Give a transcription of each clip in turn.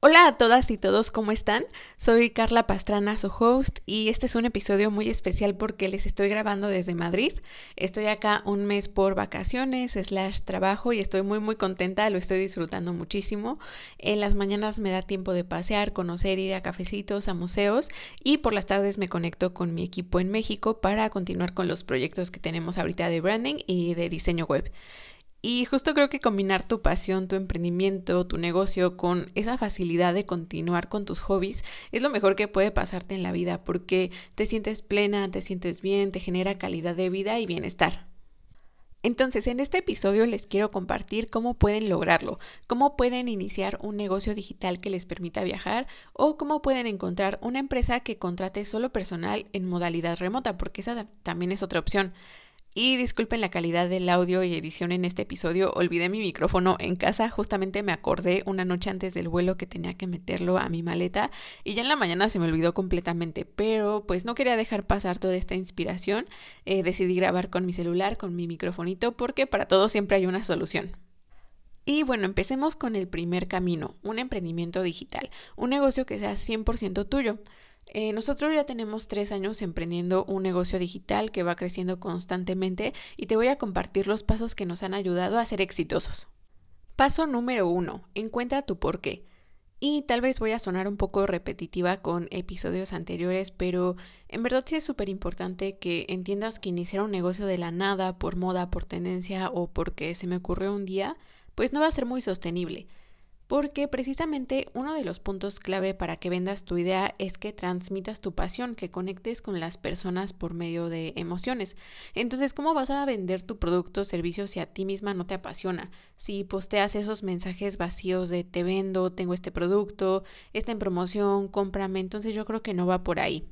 Hola a todas y todos, ¿cómo están? Soy Carla Pastrana, su host, y este es un episodio muy especial porque les estoy grabando desde Madrid. Estoy acá un mes por vacaciones, slash trabajo, y estoy muy muy contenta, lo estoy disfrutando muchísimo. En las mañanas me da tiempo de pasear, conocer, ir a cafecitos, a museos, y por las tardes me conecto con mi equipo en México para continuar con los proyectos que tenemos ahorita de branding y de diseño web. Y justo creo que combinar tu pasión, tu emprendimiento, tu negocio con esa facilidad de continuar con tus hobbies es lo mejor que puede pasarte en la vida porque te sientes plena, te sientes bien, te genera calidad de vida y bienestar. Entonces, en este episodio les quiero compartir cómo pueden lograrlo, cómo pueden iniciar un negocio digital que les permita viajar o cómo pueden encontrar una empresa que contrate solo personal en modalidad remota, porque esa también es otra opción. Y disculpen la calidad del audio y edición en este episodio, olvidé mi micrófono en casa, justamente me acordé una noche antes del vuelo que tenía que meterlo a mi maleta y ya en la mañana se me olvidó completamente, pero pues no quería dejar pasar toda esta inspiración, eh, decidí grabar con mi celular, con mi microfonito, porque para todo siempre hay una solución. Y bueno, empecemos con el primer camino, un emprendimiento digital, un negocio que sea 100% tuyo. Eh, nosotros ya tenemos tres años emprendiendo un negocio digital que va creciendo constantemente y te voy a compartir los pasos que nos han ayudado a ser exitosos. Paso número uno, encuentra tu por qué. Y tal vez voy a sonar un poco repetitiva con episodios anteriores, pero en verdad sí es súper importante que entiendas que iniciar un negocio de la nada, por moda, por tendencia o porque se me ocurrió un día, pues no va a ser muy sostenible porque precisamente uno de los puntos clave para que vendas tu idea es que transmitas tu pasión, que conectes con las personas por medio de emociones. Entonces, ¿cómo vas a vender tu producto o servicio si a ti misma no te apasiona? Si posteas esos mensajes vacíos de te vendo, tengo este producto, está en promoción, cómprame, entonces yo creo que no va por ahí.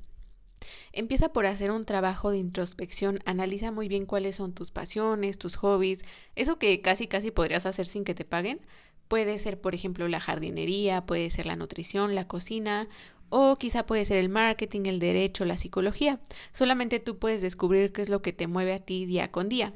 Empieza por hacer un trabajo de introspección, analiza muy bien cuáles son tus pasiones, tus hobbies, eso que casi casi podrías hacer sin que te paguen, Puede ser, por ejemplo, la jardinería, puede ser la nutrición, la cocina o quizá puede ser el marketing, el derecho, la psicología. Solamente tú puedes descubrir qué es lo que te mueve a ti día con día.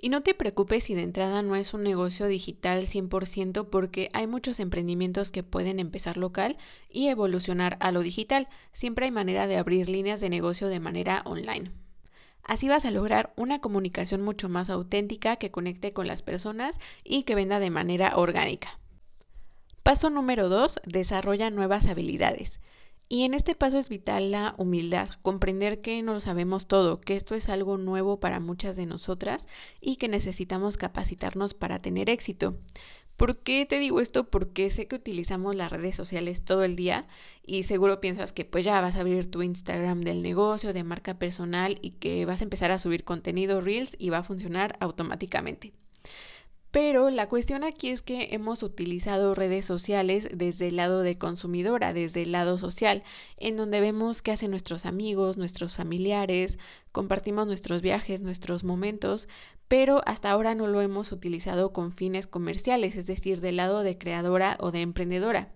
Y no te preocupes si de entrada no es un negocio digital 100% porque hay muchos emprendimientos que pueden empezar local y evolucionar a lo digital. Siempre hay manera de abrir líneas de negocio de manera online. Así vas a lograr una comunicación mucho más auténtica que conecte con las personas y que venda de manera orgánica. Paso número 2. Desarrolla nuevas habilidades. Y en este paso es vital la humildad, comprender que no lo sabemos todo, que esto es algo nuevo para muchas de nosotras y que necesitamos capacitarnos para tener éxito. ¿Por qué te digo esto? Porque sé que utilizamos las redes sociales todo el día y seguro piensas que pues ya vas a abrir tu Instagram del negocio, de marca personal y que vas a empezar a subir contenido Reels y va a funcionar automáticamente. Pero la cuestión aquí es que hemos utilizado redes sociales desde el lado de consumidora, desde el lado social, en donde vemos qué hacen nuestros amigos, nuestros familiares, compartimos nuestros viajes, nuestros momentos, pero hasta ahora no lo hemos utilizado con fines comerciales, es decir, del lado de creadora o de emprendedora.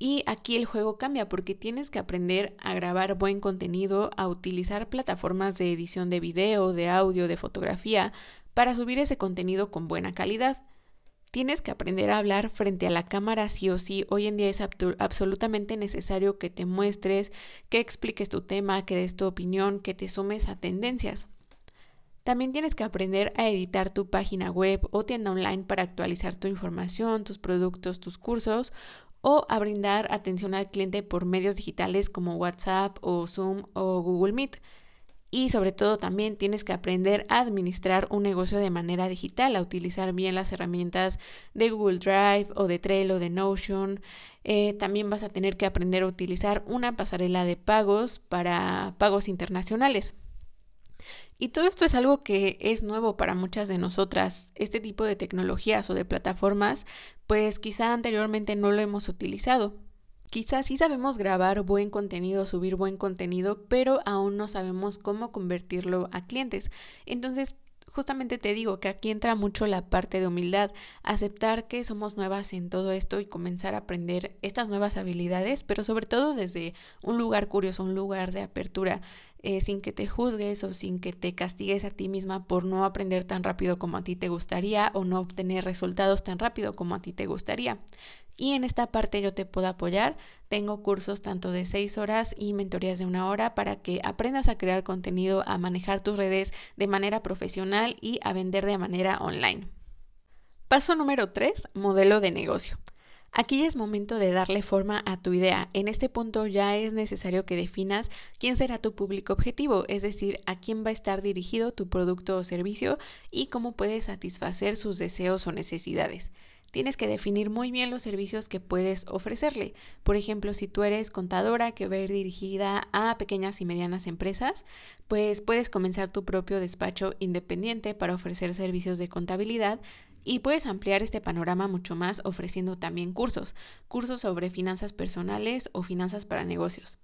Y aquí el juego cambia porque tienes que aprender a grabar buen contenido, a utilizar plataformas de edición de video, de audio, de fotografía, para subir ese contenido con buena calidad. Tienes que aprender a hablar frente a la cámara sí o sí. Hoy en día es absolutamente necesario que te muestres, que expliques tu tema, que des tu opinión, que te sumes a tendencias. También tienes que aprender a editar tu página web o tienda online para actualizar tu información, tus productos, tus cursos o a brindar atención al cliente por medios digitales como WhatsApp o Zoom o Google Meet. Y sobre todo también tienes que aprender a administrar un negocio de manera digital, a utilizar bien las herramientas de Google Drive o de Trello, de Notion. Eh, también vas a tener que aprender a utilizar una pasarela de pagos para pagos internacionales. Y todo esto es algo que es nuevo para muchas de nosotras. Este tipo de tecnologías o de plataformas, pues quizá anteriormente no lo hemos utilizado. Quizás sí sabemos grabar buen contenido, subir buen contenido, pero aún no sabemos cómo convertirlo a clientes. Entonces, justamente te digo que aquí entra mucho la parte de humildad, aceptar que somos nuevas en todo esto y comenzar a aprender estas nuevas habilidades, pero sobre todo desde un lugar curioso, un lugar de apertura. Eh, sin que te juzgues o sin que te castigues a ti misma por no aprender tan rápido como a ti te gustaría o no obtener resultados tan rápido como a ti te gustaría. Y en esta parte yo te puedo apoyar. Tengo cursos tanto de seis horas y mentorías de una hora para que aprendas a crear contenido, a manejar tus redes de manera profesional y a vender de manera online. Paso número 3, modelo de negocio. Aquí es momento de darle forma a tu idea. En este punto ya es necesario que definas quién será tu público objetivo, es decir, a quién va a estar dirigido tu producto o servicio y cómo puedes satisfacer sus deseos o necesidades tienes que definir muy bien los servicios que puedes ofrecerle. Por ejemplo, si tú eres contadora que va a ir dirigida a pequeñas y medianas empresas, pues puedes comenzar tu propio despacho independiente para ofrecer servicios de contabilidad y puedes ampliar este panorama mucho más ofreciendo también cursos, cursos sobre finanzas personales o finanzas para negocios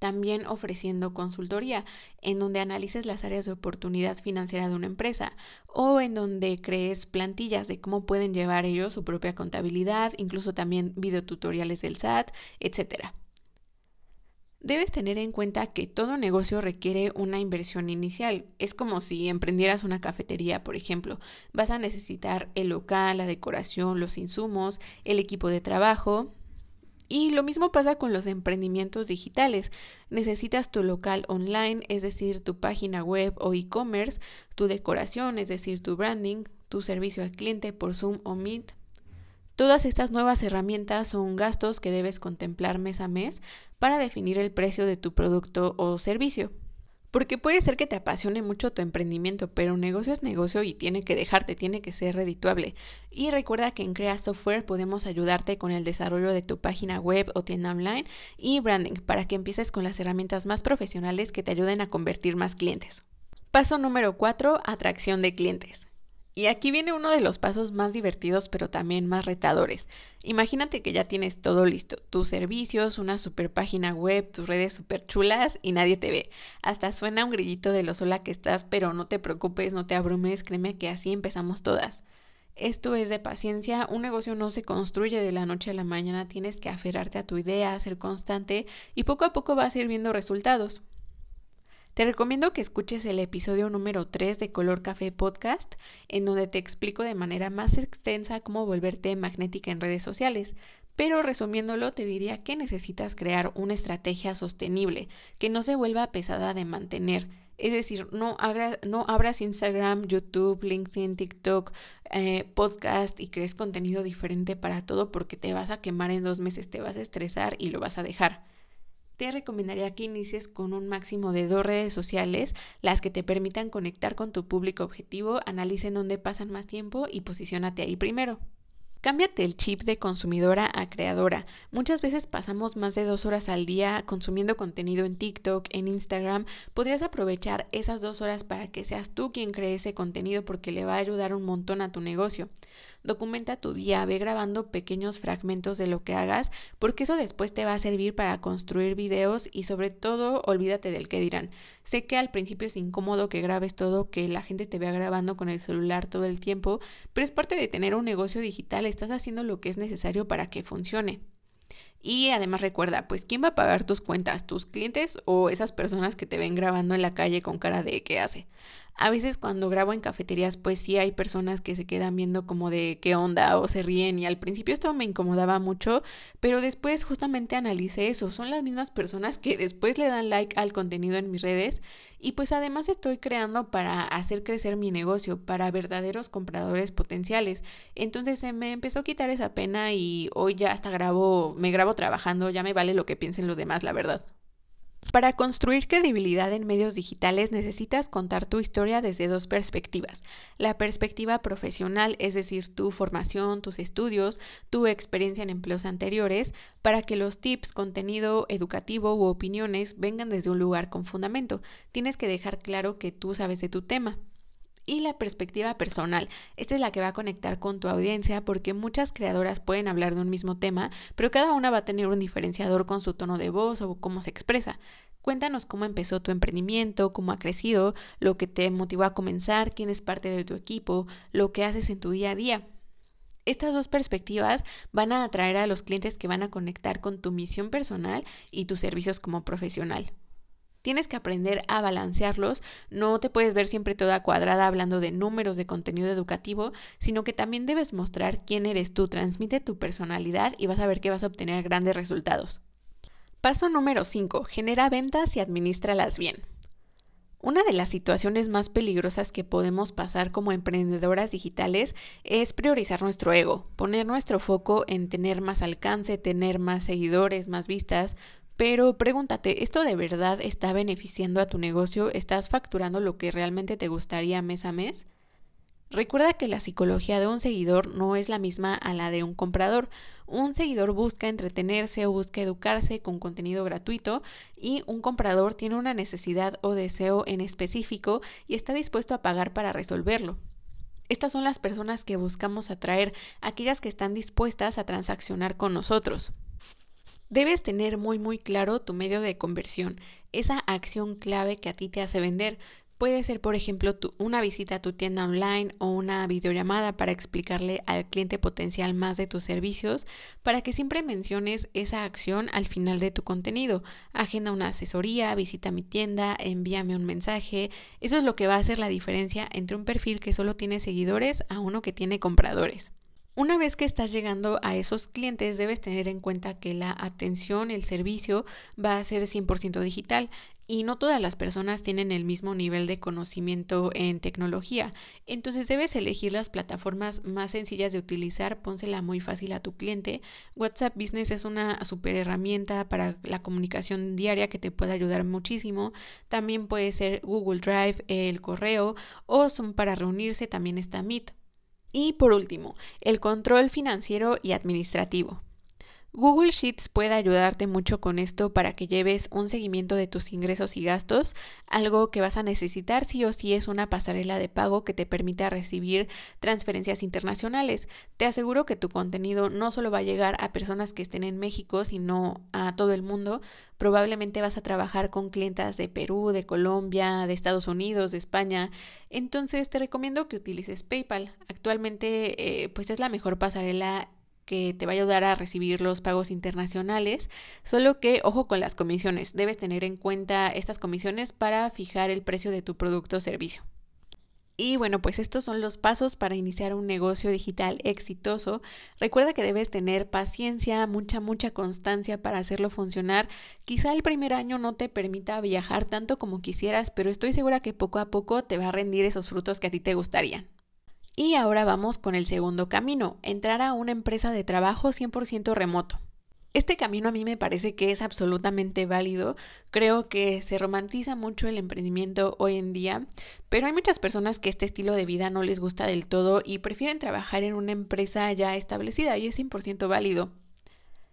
también ofreciendo consultoría, en donde analices las áreas de oportunidad financiera de una empresa o en donde crees plantillas de cómo pueden llevar ellos su propia contabilidad, incluso también videotutoriales del SAT, etc. Debes tener en cuenta que todo negocio requiere una inversión inicial. Es como si emprendieras una cafetería, por ejemplo. Vas a necesitar el local, la decoración, los insumos, el equipo de trabajo, y lo mismo pasa con los emprendimientos digitales. Necesitas tu local online, es decir, tu página web o e-commerce, tu decoración, es decir, tu branding, tu servicio al cliente por Zoom o Meet. Todas estas nuevas herramientas son gastos que debes contemplar mes a mes para definir el precio de tu producto o servicio. Porque puede ser que te apasione mucho tu emprendimiento, pero un negocio es negocio y tiene que dejarte, tiene que ser redituable. Y recuerda que en Crea Software podemos ayudarte con el desarrollo de tu página web o tienda online y branding para que empieces con las herramientas más profesionales que te ayuden a convertir más clientes. Paso número 4, atracción de clientes. Y aquí viene uno de los pasos más divertidos pero también más retadores. Imagínate que ya tienes todo listo, tus servicios, una super página web, tus redes super chulas y nadie te ve. Hasta suena un grillito de lo sola que estás, pero no te preocupes, no te abrumes, créeme que así empezamos todas. Esto es de paciencia, un negocio no se construye de la noche a la mañana, tienes que aferrarte a tu idea, ser constante y poco a poco vas a ir viendo resultados. Te recomiendo que escuches el episodio número 3 de Color Café Podcast, en donde te explico de manera más extensa cómo volverte magnética en redes sociales. Pero resumiéndolo, te diría que necesitas crear una estrategia sostenible, que no se vuelva pesada de mantener. Es decir, no, abras Instagram, YouTube, LinkedIn, TikTok, eh, podcast y crees contenido diferente para todo porque te vas a quemar en dos meses, te vas a estresar y lo vas a dejar te recomendaría que inicies con un máximo de dos redes sociales, las que te permitan conectar con tu público objetivo, analicen dónde pasan más tiempo y posicionate ahí primero. Cámbiate el chip de consumidora a creadora. Muchas veces pasamos más de dos horas al día consumiendo contenido en TikTok, en Instagram. Podrías aprovechar esas dos horas para que seas tú quien cree ese contenido porque le va a ayudar un montón a tu negocio. Documenta tu día, ve grabando pequeños fragmentos de lo que hagas, porque eso después te va a servir para construir videos y sobre todo olvídate del que dirán. Sé que al principio es incómodo que grabes todo, que la gente te vea grabando con el celular todo el tiempo, pero es parte de tener un negocio digital, estás haciendo lo que es necesario para que funcione. Y además recuerda, pues ¿quién va a pagar tus cuentas? ¿Tus clientes o esas personas que te ven grabando en la calle con cara de ¿qué hace? A veces cuando grabo en cafeterías, pues sí hay personas que se quedan viendo como de qué onda o se ríen y al principio esto me incomodaba mucho, pero después justamente analicé eso. Son las mismas personas que después le dan like al contenido en mis redes y pues además estoy creando para hacer crecer mi negocio, para verdaderos compradores potenciales. Entonces se me empezó a quitar esa pena y hoy ya hasta grabo, me grabo trabajando, ya me vale lo que piensen los demás, la verdad. Para construir credibilidad en medios digitales necesitas contar tu historia desde dos perspectivas. La perspectiva profesional, es decir, tu formación, tus estudios, tu experiencia en empleos anteriores, para que los tips, contenido educativo u opiniones vengan desde un lugar con fundamento. Tienes que dejar claro que tú sabes de tu tema y la perspectiva personal. Esta es la que va a conectar con tu audiencia porque muchas creadoras pueden hablar de un mismo tema, pero cada una va a tener un diferenciador con su tono de voz o cómo se expresa. Cuéntanos cómo empezó tu emprendimiento, cómo ha crecido, lo que te motivó a comenzar, quién es parte de tu equipo, lo que haces en tu día a día. Estas dos perspectivas van a atraer a los clientes que van a conectar con tu misión personal y tus servicios como profesional. Tienes que aprender a balancearlos, no te puedes ver siempre toda cuadrada hablando de números de contenido educativo, sino que también debes mostrar quién eres tú, transmite tu personalidad y vas a ver que vas a obtener grandes resultados. Paso número 5. Genera ventas y administralas bien. Una de las situaciones más peligrosas que podemos pasar como emprendedoras digitales es priorizar nuestro ego, poner nuestro foco en tener más alcance, tener más seguidores, más vistas, pero pregúntate, ¿esto de verdad está beneficiando a tu negocio? ¿Estás facturando lo que realmente te gustaría mes a mes? Recuerda que la psicología de un seguidor no es la misma a la de un comprador. Un seguidor busca entretenerse o busca educarse con contenido gratuito y un comprador tiene una necesidad o deseo en específico y está dispuesto a pagar para resolverlo. Estas son las personas que buscamos atraer, aquellas que están dispuestas a transaccionar con nosotros. Debes tener muy muy claro tu medio de conversión, esa acción clave que a ti te hace vender. Puede ser, por ejemplo, una visita a tu tienda online o una videollamada para explicarle al cliente potencial más de tus servicios, para que siempre menciones esa acción al final de tu contenido. Agenda una asesoría, visita mi tienda, envíame un mensaje. Eso es lo que va a hacer la diferencia entre un perfil que solo tiene seguidores a uno que tiene compradores. Una vez que estás llegando a esos clientes, debes tener en cuenta que la atención, el servicio va a ser 100% digital y no todas las personas tienen el mismo nivel de conocimiento en tecnología. Entonces debes elegir las plataformas más sencillas de utilizar, pónsela muy fácil a tu cliente. WhatsApp Business es una super herramienta para la comunicación diaria que te puede ayudar muchísimo. También puede ser Google Drive, el correo o son para reunirse, también está Meet. Y por último, el control financiero y administrativo. Google Sheets puede ayudarte mucho con esto para que lleves un seguimiento de tus ingresos y gastos. Algo que vas a necesitar sí o sí es una pasarela de pago que te permita recibir transferencias internacionales. Te aseguro que tu contenido no solo va a llegar a personas que estén en México, sino a todo el mundo. Probablemente vas a trabajar con clientas de Perú, de Colombia, de Estados Unidos, de España. Entonces te recomiendo que utilices PayPal. Actualmente eh, pues es la mejor pasarela que te va a ayudar a recibir los pagos internacionales, solo que ojo con las comisiones, debes tener en cuenta estas comisiones para fijar el precio de tu producto o servicio. Y bueno, pues estos son los pasos para iniciar un negocio digital exitoso. Recuerda que debes tener paciencia, mucha, mucha constancia para hacerlo funcionar. Quizá el primer año no te permita viajar tanto como quisieras, pero estoy segura que poco a poco te va a rendir esos frutos que a ti te gustarían. Y ahora vamos con el segundo camino, entrar a una empresa de trabajo 100% remoto. Este camino a mí me parece que es absolutamente válido. Creo que se romantiza mucho el emprendimiento hoy en día, pero hay muchas personas que este estilo de vida no les gusta del todo y prefieren trabajar en una empresa ya establecida y es 100% válido.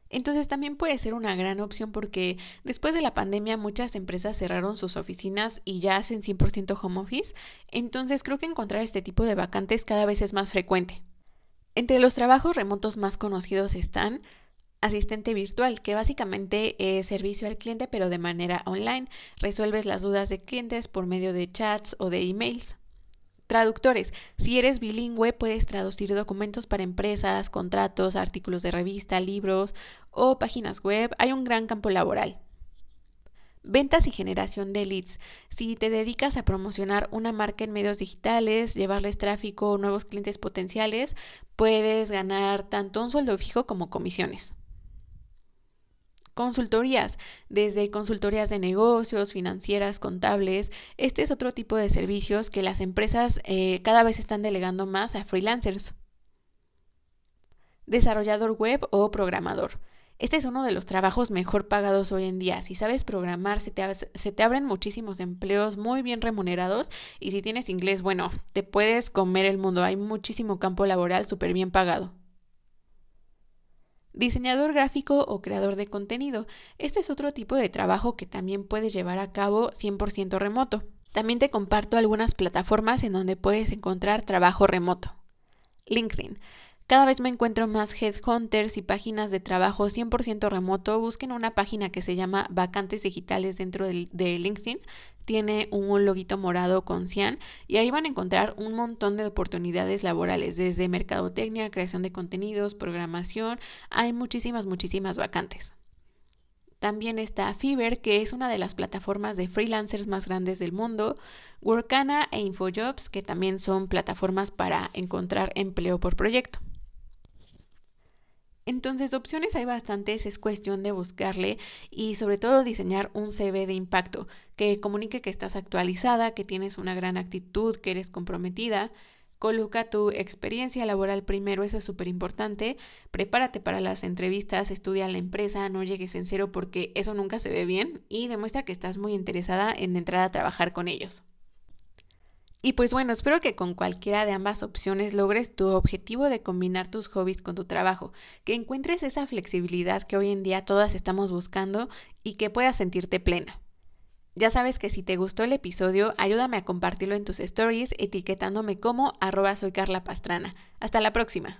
Entonces también puede ser una gran opción porque después de la pandemia muchas empresas cerraron sus oficinas y ya hacen 100% home office, entonces creo que encontrar este tipo de vacantes cada vez es más frecuente. Entre los trabajos remotos más conocidos están asistente virtual, que básicamente es servicio al cliente pero de manera online. Resuelves las dudas de clientes por medio de chats o de emails. Traductores. Si eres bilingüe, puedes traducir documentos para empresas, contratos, artículos de revista, libros o páginas web. Hay un gran campo laboral. Ventas y generación de leads. Si te dedicas a promocionar una marca en medios digitales, llevarles tráfico o nuevos clientes potenciales, puedes ganar tanto un sueldo fijo como comisiones. Consultorías, desde consultorías de negocios, financieras, contables. Este es otro tipo de servicios que las empresas eh, cada vez están delegando más a freelancers. Desarrollador web o programador. Este es uno de los trabajos mejor pagados hoy en día. Si sabes programar, se te, se te, abren muchísimos empleos muy bien remunerados y si tienes inglés, bueno, te puedes comer el mundo. Hay muchísimo campo laboral súper bien pagado. Diseñador gráfico o creador de contenido. Este es otro tipo de trabajo que también puedes llevar a cabo 100% remoto. También te comparto algunas plataformas en donde puedes encontrar trabajo remoto. LinkedIn. Cada vez me encuentro más headhunters y páginas de trabajo 100% remoto. Busquen una página que se llama Vacantes Digitales dentro de, LinkedIn tiene un loguito morado con cian y ahí van a encontrar un montón de oportunidades laborales, desde mercadotecnia, creación de contenidos, programación, hay muchísimas, muchísimas vacantes. También está Fiverr, que es una de las plataformas de freelancers más grandes del mundo, Workana e Infojobs, que también son plataformas para encontrar empleo por proyecto. Entonces, opciones hay bastantes, es cuestión de buscarle y sobre todo diseñar un CV de impacto que comunique que estás actualizada, que tienes una gran actitud, que eres comprometida. Coloca tu experiencia laboral primero, eso es súper importante. Prepárate para las entrevistas, estudia la empresa, no llegues en cero porque eso nunca se ve bien y demuestra que estás muy interesada en entrar a trabajar con ellos. Y pues bueno, espero que con cualquiera de ambas opciones logres tu objetivo de combinar tus hobbies con tu trabajo, que encuentres esa flexibilidad que hoy en día todas estamos buscando y que puedas sentirte plena. Ya sabes que si te gustó el episodio, ayúdame a compartirlo en tus stories etiquetándome como arroba soy Carla Pastrana. Hasta la próxima.